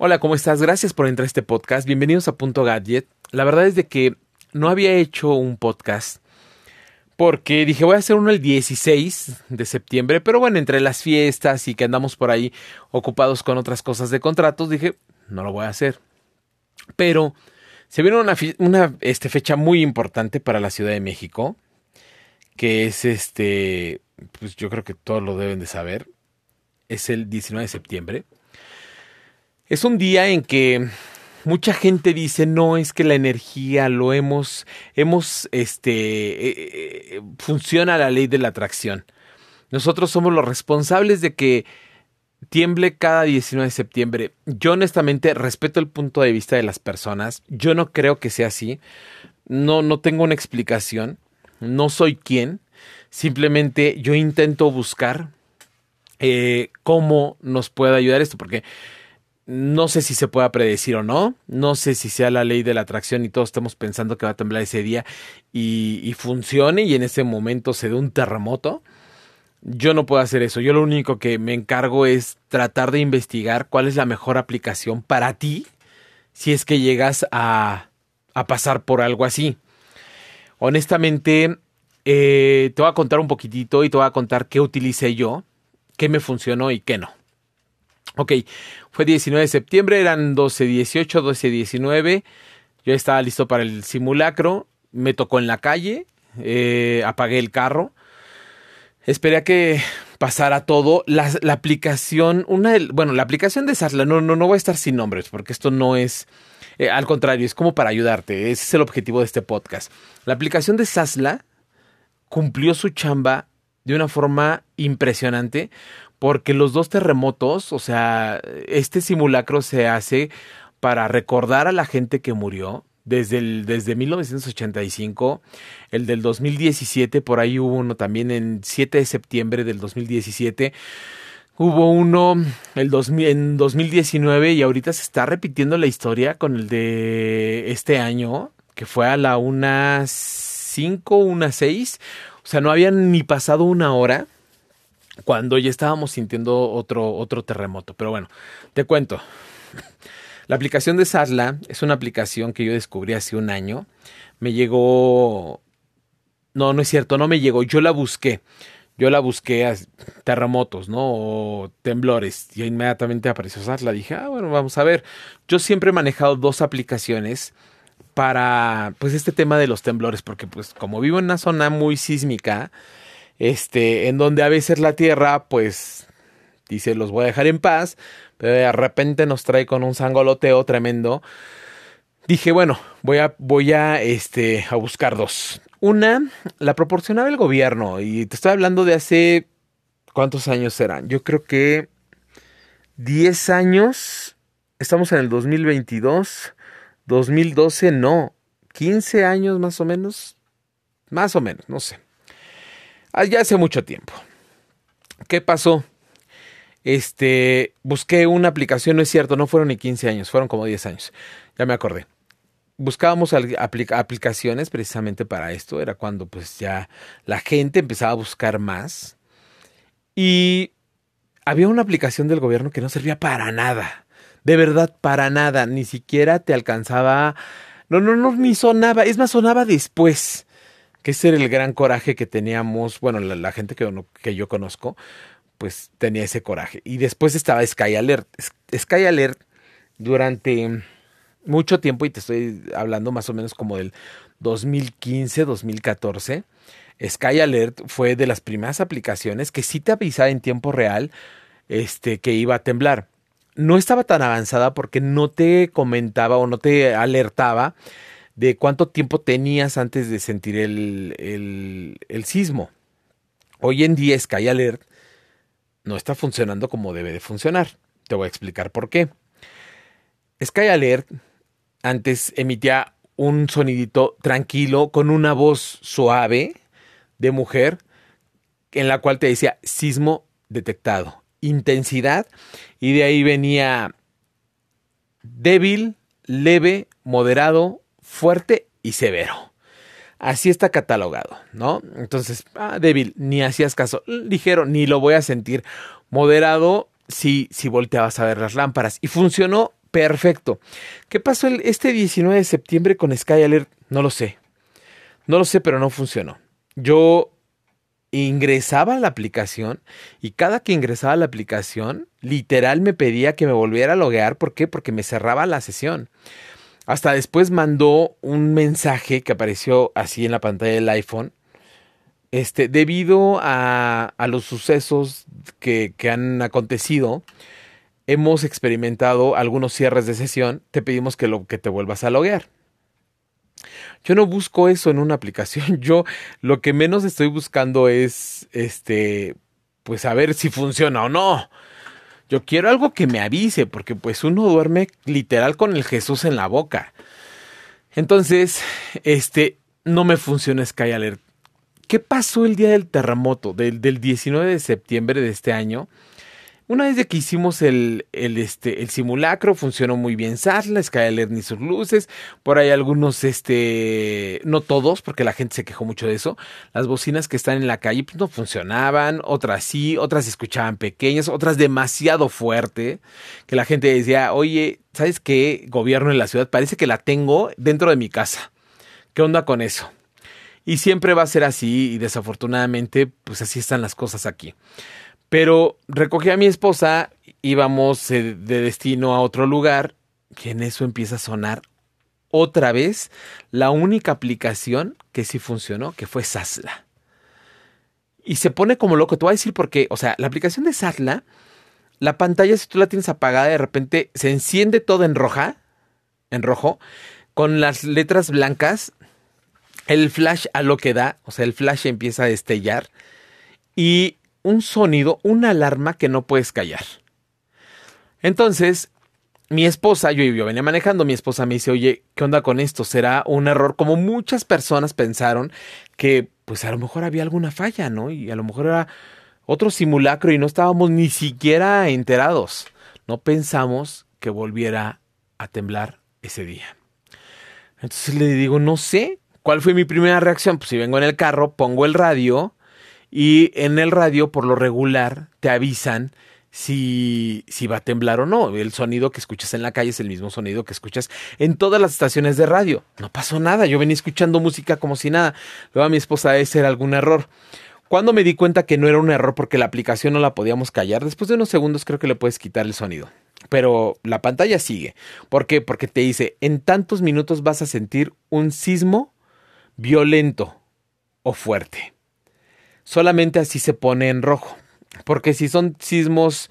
Hola, ¿cómo estás? Gracias por entrar a este podcast. Bienvenidos a Punto Gadget. La verdad es de que no había hecho un podcast porque dije voy a hacer uno el 16 de septiembre, pero bueno, entre las fiestas y que andamos por ahí ocupados con otras cosas de contratos, dije no lo voy a hacer. Pero se viene una, una este, fecha muy importante para la Ciudad de México, que es este, pues yo creo que todos lo deben de saber, es el 19 de septiembre. Es un día en que mucha gente dice, no, es que la energía lo hemos, hemos, este, eh, eh, funciona la ley de la atracción. Nosotros somos los responsables de que tiemble cada 19 de septiembre. Yo honestamente respeto el punto de vista de las personas. Yo no creo que sea así. No, no tengo una explicación. No soy quien. Simplemente yo intento buscar eh, cómo nos puede ayudar esto, porque no sé si se pueda predecir o no, no sé si sea la ley de la atracción y todos estamos pensando que va a temblar ese día y, funcione y en ese momento se dé un terremoto. Yo no puedo hacer eso, yo lo único que me encargo es tratar de investigar cuál es la mejor aplicación para ti si es que llegas a, pasar por algo así. Honestamente, eh, te voy a contar un poquitito y te voy a contar qué utilicé yo, qué me funcionó y qué no. Ok, fue 19 de septiembre, eran 12.18, 12.19. Yo estaba listo para el simulacro. Me tocó en la calle, eh, apagué el carro. Esperé a que pasara todo. La, aplicación, una bueno, la aplicación de Sasla, no, no, no voy a estar sin nombres, porque esto no es. Eh, al contrario, es como para ayudarte. Ese es el objetivo de este podcast. La aplicación de Sasla cumplió su chamba de una forma impresionante porque los dos terremotos, o sea, este simulacro se hace para recordar a la gente que murió. Desde, el, desde 1985, el del 2017, por ahí hubo uno también en 7 de septiembre del 2017. Hubo uno el en 2019 y ahorita se está repitiendo la historia con el de este año, que fue a la 1.5, 1.6. O sea, no habían ni pasado una hora cuando ya estábamos sintiendo otro, otro terremoto. Pero bueno, te cuento. La aplicación de Sasla es una aplicación que yo descubrí hace un año. Me llegó... No, no es cierto, no me llegó. Yo la busqué. Yo la busqué a terremotos, ¿no? O temblores. Y inmediatamente apareció Sasla. Dije, ah, bueno, vamos a ver. Yo siempre he manejado dos aplicaciones para, pues, este tema de los temblores. Porque, pues, como vivo en una zona muy sísmica, este, en donde a veces la Tierra, pues, dice, los voy a dejar en paz, pero de repente nos trae con un sangoloteo tremendo. Dije, bueno, voy a, voy a, este, a buscar dos. Una, la proporcionaba el gobierno, y te estoy hablando de hace, ¿cuántos años serán? Yo creo que 10 años, estamos en el 2022, 2012, no, 15 años más o menos, más o menos, no sé. Ah, ya hace mucho tiempo. ¿Qué pasó? Este, busqué una aplicación, no es cierto, no fueron ni 15 años, fueron como 10 años. Ya me acordé. Buscábamos aplicaciones precisamente para esto, era cuando pues ya la gente empezaba a buscar más. Y había una aplicación del gobierno que no servía para nada. De verdad, para nada. Ni siquiera te alcanzaba. No, no, no, ni sonaba. Es más, sonaba después que ese era el gran coraje que teníamos, bueno, la, gente que, que yo conozco, pues tenía ese coraje. Y después estaba Sky Alert. Sky Alert durante mucho tiempo, y te estoy hablando más o menos como del 2015, 2014, Sky Alert fue de las primeras aplicaciones que sí te avisaba en tiempo real este, que iba a temblar. No estaba tan avanzada porque no te comentaba o no te alertaba de cuánto tiempo tenías antes de sentir el, el, sismo. Hoy en día Sky Alert no está funcionando como debe de funcionar. Te voy a explicar por qué. Sky Alert antes emitía un sonidito tranquilo con una voz suave de mujer en la cual te decía sismo detectado, intensidad y de ahí venía débil, leve, moderado, fuerte y severo. Así está catalogado, ¿no? Entonces, ah, débil, ni hacías caso. Ligero, ni lo voy a sentir. Moderado, si, si volteabas a ver las lámparas. Y funcionó perfecto. ¿Qué pasó el, este 19 de septiembre con Sky Alert? No lo sé. No lo sé, pero no funcionó. Yo ingresaba a la aplicación y cada que ingresaba a la aplicación, literal me pedía que me volviera a loguear. ¿Por qué? Porque me cerraba la sesión. Hasta después mandó un mensaje que apareció así en la pantalla del iPhone. Este, debido a, a los sucesos que, que han acontecido, hemos experimentado algunos cierres de sesión. Te pedimos que, lo, que te vuelvas a loguear. Yo no busco eso en una aplicación. Yo lo que menos estoy buscando es este pues saber si funciona o no. Yo quiero algo que me avise, porque pues uno duerme literal con el Jesús en la boca. Entonces, este, no me funciona Sky Alert. ¿Qué pasó el día del terremoto, del, del 19 de septiembre de este año? Una vez de que hicimos el, el, este, el simulacro, funcionó muy bien Satla, Skyler ni sus luces. Por ahí algunos, este, no todos, porque la gente se quejó mucho de eso. Las bocinas que están en la calle pues, no funcionaban, otras sí, otras se escuchaban pequeñas, otras demasiado fuerte. Que la gente decía, oye, ¿sabes qué? Gobierno en la ciudad, parece que la tengo dentro de mi casa. ¿Qué onda con eso? Y siempre va a ser así, y desafortunadamente, pues así están las cosas aquí. Pero recogí a mi esposa, íbamos de destino a otro lugar, y en eso empieza a sonar otra vez la única aplicación que sí funcionó, que fue Sasla. Y se pone como loco. Te voy a decir por qué. O sea, la aplicación de Sasla, la pantalla, si tú la tienes apagada, de repente se enciende todo en roja, en rojo, con las letras blancas. El flash a lo que da, o sea, el flash empieza a destellar. Y un sonido, una alarma que no puedes callar. Entonces, mi esposa, yo, yo venía manejando, mi esposa me dice, oye, ¿qué onda con esto? ¿Será un error? Como muchas personas pensaron que pues a lo mejor había alguna falla, ¿no? Y a lo mejor era otro simulacro y no estábamos ni siquiera enterados. No pensamos que volviera a temblar ese día. Entonces le digo, no sé, ¿cuál fue mi primera reacción? Pues si vengo en el carro, pongo el radio y en el radio, por lo regular, te avisan si, si va a temblar o no. El sonido que escuchas en la calle es el mismo sonido que escuchas en todas las estaciones de radio. No pasó nada. Yo venía escuchando música como si nada. Luego a mi esposa ese era algún error. Cuando me di cuenta que no era un error porque la aplicación no la podíamos callar, después de unos segundos creo que le puedes quitar el sonido. Pero la pantalla sigue. ¿Por qué? Porque te dice, en tantos minutos vas a sentir un sismo violento o fuerte solamente así se pone en rojo. Porque si son sismos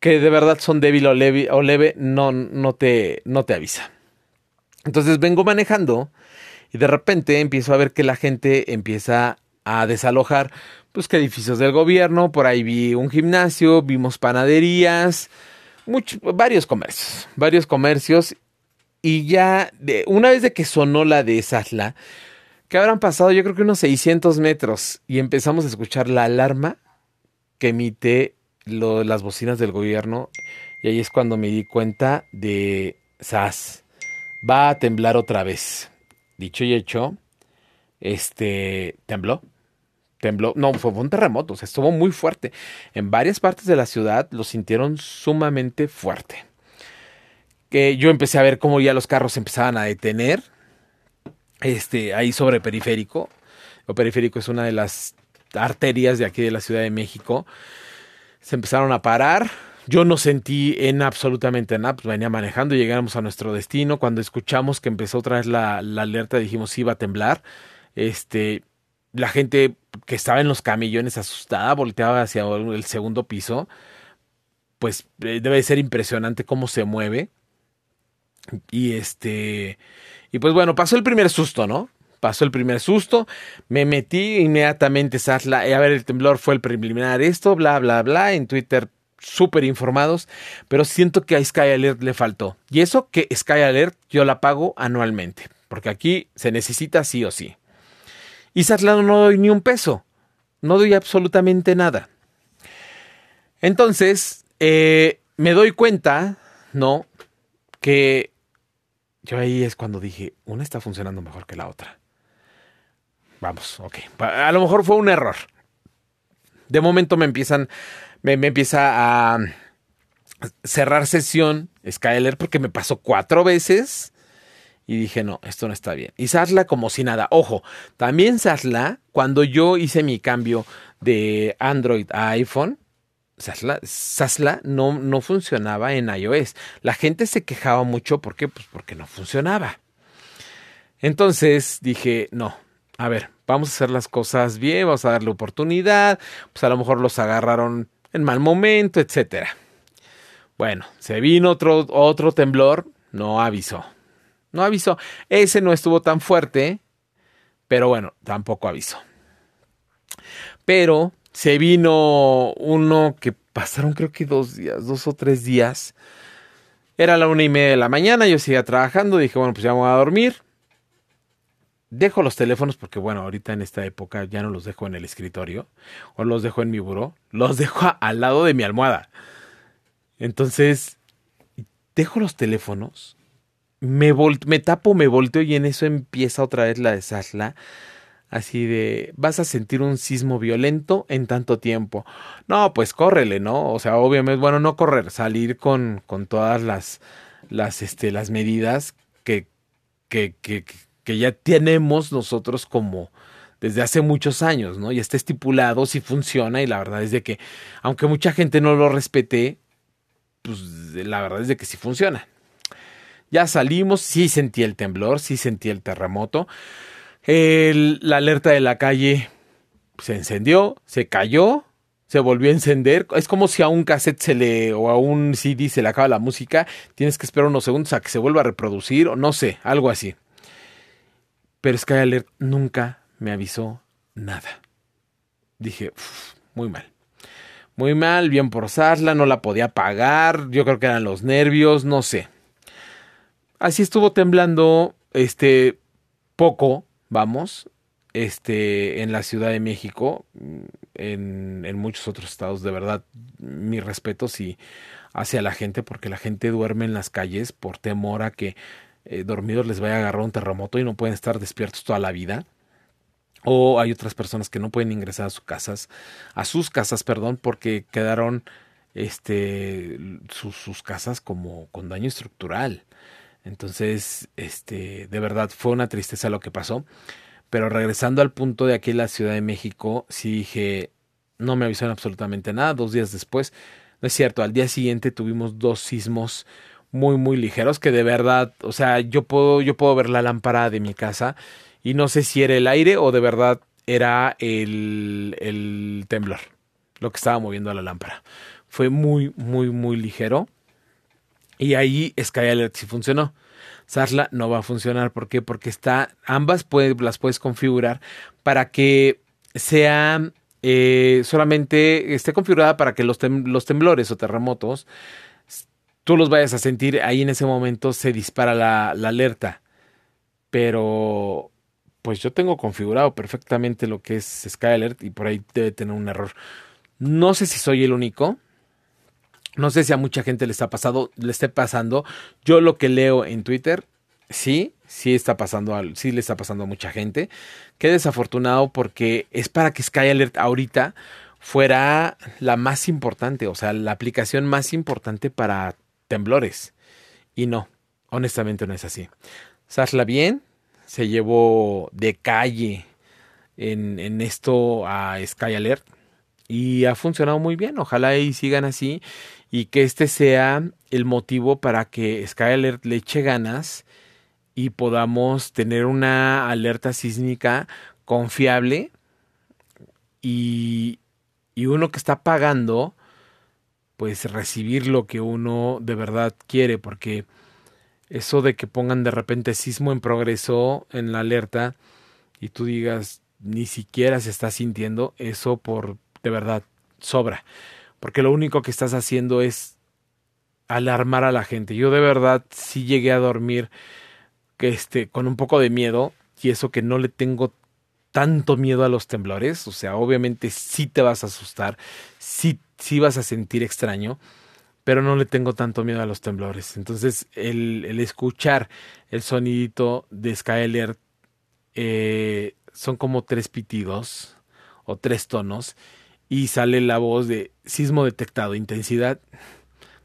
que de verdad son débil o leve, o leve no, no, te, no te avisa. Entonces vengo manejando y de repente empiezo a ver que la gente empieza a desalojar, pues que edificios del gobierno, por ahí vi un gimnasio, vimos panaderías, varios comercios, varios comercios y ya de, una vez de que sonó la de Sasla, que habrán pasado yo creo que unos 600 metros y empezamos a escuchar la alarma que emite las bocinas del gobierno y ahí es cuando me di cuenta de SAS. Va a temblar otra vez. Dicho y hecho, este tembló. Tembló, no, fue un terremoto, o sea, estuvo muy fuerte. En varias partes de la ciudad lo sintieron sumamente fuerte. Que yo empecé a ver cómo ya los carros empezaban a detener este, ahí sobre periférico. El periférico es una de las arterias de aquí de la Ciudad de México. Se empezaron a parar. Yo no sentí en absolutamente nada, pues venía manejando y llegamos a nuestro destino. Cuando escuchamos que empezó otra vez la, la alerta, dijimos sí iba a temblar. Este, la gente que estaba en los camillones asustada volteaba hacia el segundo piso. Pues eh, debe ser impresionante cómo se mueve. Y este, y pues bueno, pasó el primer susto, ¿no? Pasó el primer susto, me metí inmediatamente, a ver, el temblor fue el preliminar, esto, bla, bla, bla, en Twitter súper informados, pero siento que a Sky Alert le faltó. Y eso que Sky Alert yo la pago anualmente, porque aquí se necesita sí o sí. Y Satla no doy ni un peso, no doy absolutamente nada. Entonces, eh, me doy cuenta, ¿no? Que yo ahí es cuando dije, una está funcionando mejor que la otra. Vamos, ok. A lo mejor fue un error. De momento me empiezan, me, empieza a, cerrar sesión Skyler porque me pasó cuatro veces y dije, no, esto no está bien. Y Sasla como si nada. Ojo, también Sasla, cuando yo hice mi cambio de Android a iPhone, Sasla, no, no, funcionaba en iOS. La gente se quejaba mucho, ¿por qué? Pues porque no funcionaba. Entonces dije, no, a ver, vamos a hacer las cosas bien, vamos a darle oportunidad, pues a lo mejor los agarraron en mal momento, etcétera. Bueno, se vino otro, otro temblor, no avisó. No avisó. Ese no estuvo tan fuerte, pero bueno, tampoco avisó. Pero se vino uno que pasaron creo que dos días, dos o tres días. Era la una y media de la mañana, yo seguía trabajando, dije, bueno, pues ya voy a dormir. Dejo los teléfonos porque, bueno, ahorita en esta época ya no los dejo en el escritorio o los dejo en mi buró, los dejo al lado de mi almohada. Entonces, dejo los teléfonos, me, me tapo, me volteo y en eso empieza otra vez la de Sasla Así de, vas a sentir un sismo violento en tanto tiempo. No, pues córrele, ¿no? O sea, obviamente, bueno, no correr, salir con, con todas las, las, este, las medidas que, que, que, que ya tenemos nosotros como desde hace muchos años, ¿no? Y está estipulado, si funciona, y la verdad es de que, aunque mucha gente no lo respete, pues la verdad es de que sí funciona. Ya salimos, sí sentí el temblor, sí sentí el terremoto la alerta de la calle se encendió, se cayó, se volvió a encender. Es como si a un cassette se le o a un CD se le acaba la música, tienes que esperar unos segundos a que se vuelva a reproducir o no sé, algo así. Pero Sky Alert nunca me avisó nada. Dije, muy mal. Muy mal, bien por Sasla, no la podía pagar, yo creo que eran los nervios, no sé. Así estuvo temblando, este, poco, vamos, este, en la Ciudad de México, en, en muchos otros estados, de verdad, mi respeto sí hacia la gente, porque la gente duerme en las calles por temor a que eh, dormidos les vaya a agarrar un terremoto y no pueden estar despiertos toda la vida. O hay otras personas que no pueden ingresar a sus casas, a sus casas, perdón, porque quedaron este sus, sus casas como con daño estructural. Entonces, este, de verdad fue una tristeza lo que pasó. Pero regresando al punto de aquí en la Ciudad de México, sí dije, no me avisaron absolutamente nada. Dos días después, no es cierto, al día siguiente tuvimos dos sismos muy, muy ligeros que de verdad, o sea, yo puedo, yo puedo ver la lámpara de mi casa y no sé si era el aire o de verdad era el, el temblor lo que estaba moviendo la lámpara. Fue muy, muy, muy ligero. Y ahí Sky Alert sí funcionó. Sasla no va a funcionar. ¿Por qué? Porque está, ambas las puedes configurar para que sea eh, solamente esté configurada para que los, los temblores o terremotos tú los vayas a sentir ahí en ese momento se dispara la, la, alerta. Pero pues yo tengo configurado perfectamente lo que es Sky Alert y por ahí debe tener un error. No sé si soy el único. No sé si a mucha gente le está pasando, le esté pasando. Yo lo que leo en Twitter, sí, sí está pasando, sí le está pasando a mucha gente. Qué desafortunado porque es para que Sky Alert ahorita fuera la más importante, o sea, la aplicación más importante para temblores. Y no, honestamente no es así. Sasla bien, se llevó de calle en, en esto a Sky Alert y ha funcionado muy bien. Ojalá y sigan así y que este sea el motivo para que Skyler le eche ganas y podamos tener una alerta sísmica confiable y, y uno que está pagando pues recibir lo que uno de verdad quiere porque eso de que pongan de repente sismo en progreso en la alerta y tú digas ni siquiera se está sintiendo eso por de verdad sobra porque lo único que estás haciendo es alarmar a la gente. Yo de verdad sí llegué a dormir que este, con un poco de miedo y eso que no le tengo tanto miedo a los temblores, o sea, obviamente sí te vas a asustar, sí, sí vas a sentir extraño, pero no le tengo tanto miedo a los temblores. Entonces, el, escuchar el sonidito de Skyler eh, son como tres pitidos o tres tonos y sale la voz de sismo detectado, intensidad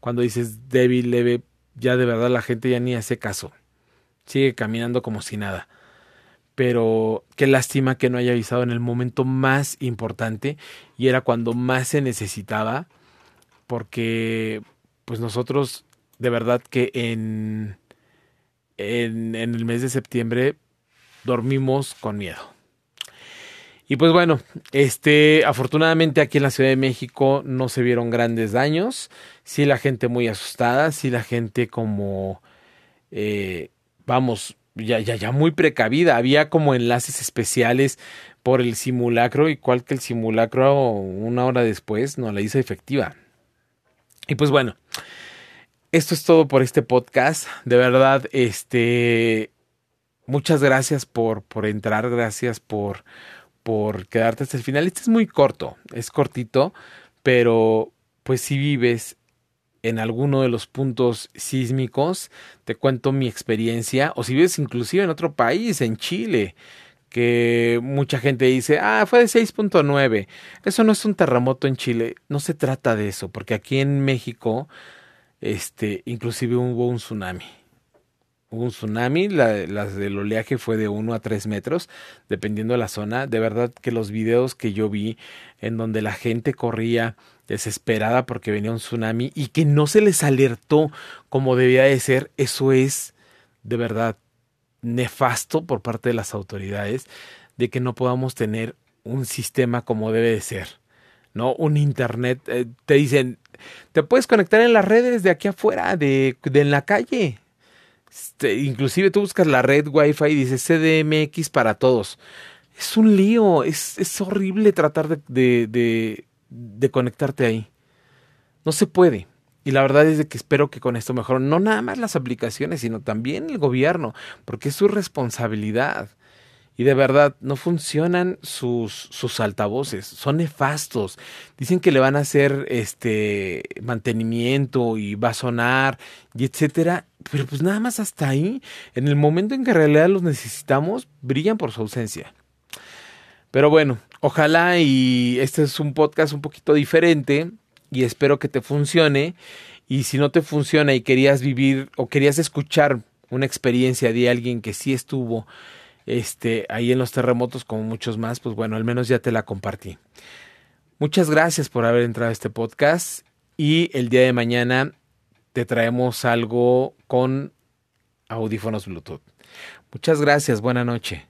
cuando dices débil, leve, ya de verdad la gente ya ni hace caso. Sigue caminando como si nada. Pero qué lástima que no haya avisado en el momento más importante y era cuando más se necesitaba porque pues nosotros de verdad que en, en, en el mes de septiembre dormimos con miedo. Y pues bueno, este, afortunadamente aquí en la Ciudad de México no se vieron grandes daños. Sí, la gente muy asustada, sí, la gente como, eh, vamos, ya, ya, ya muy precavida. Había como enlaces especiales por el simulacro, igual que el simulacro una hora después no la hizo efectiva. Y pues bueno, esto es todo por este podcast. De verdad, este, muchas gracias por, por entrar, gracias por por quedarte hasta el final. Este es muy corto, es cortito, pero pues si vives en alguno de los puntos sísmicos, te cuento mi experiencia, o si vives inclusive en otro país, en Chile, que mucha gente dice, ah, fue de 6.9, eso no es un terremoto en Chile, no se trata de eso, porque aquí en México, este, inclusive hubo un tsunami un tsunami, la, las del oleaje fue de 1 a 3 metros, dependiendo de la zona. De verdad que los videos que yo vi en donde la gente corría desesperada porque venía un tsunami y que no se les alertó como debía de ser, eso es de verdad nefasto por parte de las autoridades de que no podamos tener un sistema como debe de ser. ¿no? Un internet, eh, te dicen, te puedes conectar en las redes de aquí afuera, de, de en la calle, este, inclusive tú buscas la red Wi-Fi y dice CDMX para todos. Es un lío, es, es horrible tratar de, de, de, de, conectarte ahí. No se puede. Y la verdad es que espero que con esto mejoren no nada más las aplicaciones, sino también el gobierno, porque es su responsabilidad. Y de verdad, no funcionan sus, sus altavoces, son nefastos. Dicen que le van a hacer este mantenimiento y va a sonar y etcétera. Pero pues nada más hasta ahí. En el momento en que en realidad los necesitamos, brillan por su ausencia. Pero bueno, ojalá y este es un podcast un poquito diferente y espero que te funcione. Y si no te funciona y querías vivir o querías escuchar una experiencia de alguien que sí estuvo este, ahí en los terremotos como muchos más, pues bueno, al menos ya te la compartí. Muchas gracias por haber entrado a este podcast y el día de mañana te traemos algo con audífonos Bluetooth. Muchas gracias, buena noche.